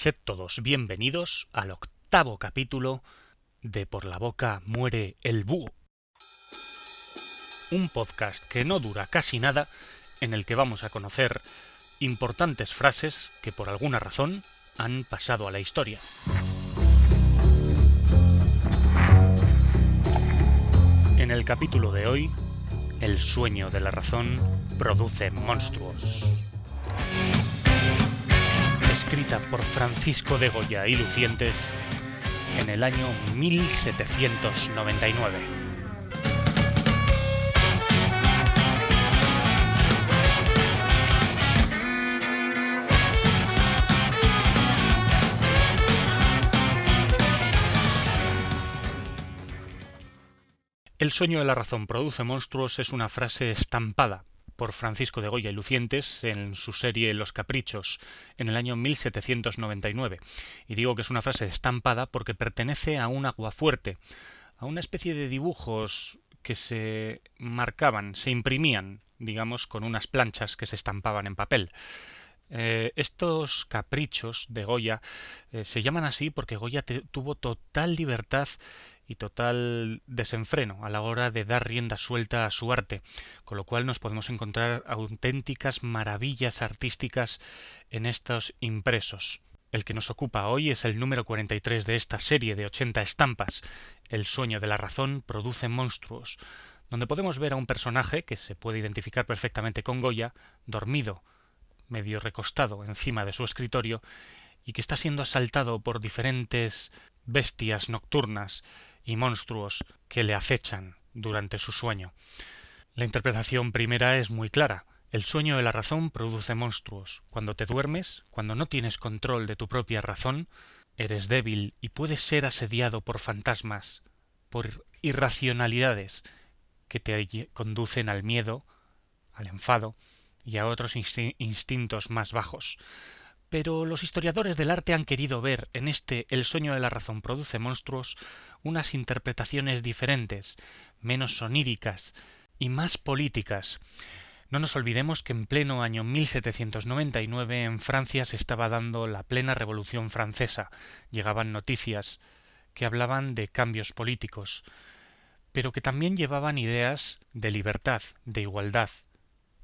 Sed todos bienvenidos al octavo capítulo de Por la boca muere el búho. Un podcast que no dura casi nada, en el que vamos a conocer importantes frases que por alguna razón han pasado a la historia. En el capítulo de hoy, el sueño de la razón produce monstruos escrita por Francisco de Goya y Lucientes en el año 1799. El sueño de la razón produce monstruos es una frase estampada por Francisco de Goya y Lucientes en su serie Los Caprichos en el año 1799. Y digo que es una frase estampada porque pertenece a un aguafuerte, a una especie de dibujos que se marcaban, se imprimían, digamos, con unas planchas que se estampaban en papel. Eh, estos caprichos de Goya eh, se llaman así porque Goya tuvo total libertad y total desenfreno a la hora de dar rienda suelta a su arte, con lo cual nos podemos encontrar auténticas maravillas artísticas en estos impresos. El que nos ocupa hoy es el número 43 de esta serie de 80 estampas. El sueño de la razón produce monstruos, donde podemos ver a un personaje que se puede identificar perfectamente con Goya, dormido, medio recostado encima de su escritorio, y que está siendo asaltado por diferentes bestias nocturnas y monstruos que le acechan durante su sueño. La interpretación primera es muy clara. El sueño de la razón produce monstruos. Cuando te duermes, cuando no tienes control de tu propia razón, eres débil y puedes ser asediado por fantasmas, por irracionalidades que te conducen al miedo, al enfado y a otros instintos más bajos. Pero los historiadores del arte han querido ver en este El sueño de la razón produce monstruos unas interpretaciones diferentes, menos soníricas y más políticas. No nos olvidemos que en pleno año 1799 en Francia se estaba dando la plena revolución francesa. Llegaban noticias que hablaban de cambios políticos, pero que también llevaban ideas de libertad, de igualdad,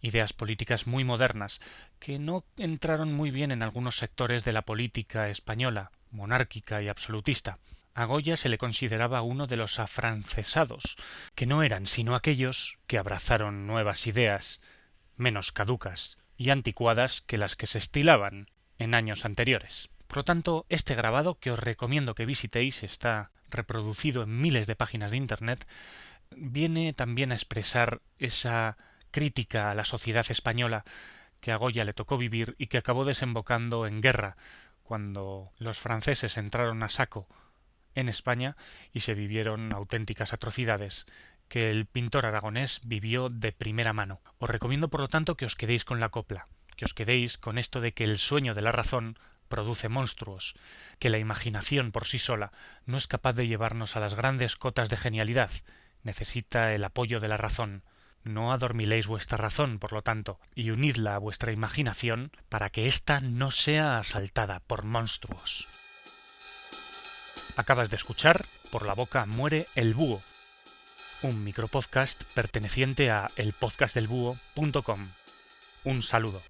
ideas políticas muy modernas, que no entraron muy bien en algunos sectores de la política española, monárquica y absolutista. A Goya se le consideraba uno de los afrancesados, que no eran sino aquellos que abrazaron nuevas ideas, menos caducas y anticuadas que las que se estilaban en años anteriores. Por lo tanto, este grabado que os recomiendo que visitéis está reproducido en miles de páginas de Internet, viene también a expresar esa crítica a la sociedad española que a Goya le tocó vivir y que acabó desembocando en guerra cuando los franceses entraron a saco en España y se vivieron auténticas atrocidades que el pintor aragonés vivió de primera mano. Os recomiendo por lo tanto que os quedéis con la copla, que os quedéis con esto de que el sueño de la razón produce monstruos, que la imaginación por sí sola no es capaz de llevarnos a las grandes cotas de genialidad, necesita el apoyo de la razón, no adormiléis vuestra razón, por lo tanto, y unidla a vuestra imaginación para que ésta no sea asaltada por monstruos. Acabas de escuchar Por la boca muere el búho, un micropodcast perteneciente a elpodcastdelbúho.com. Un saludo.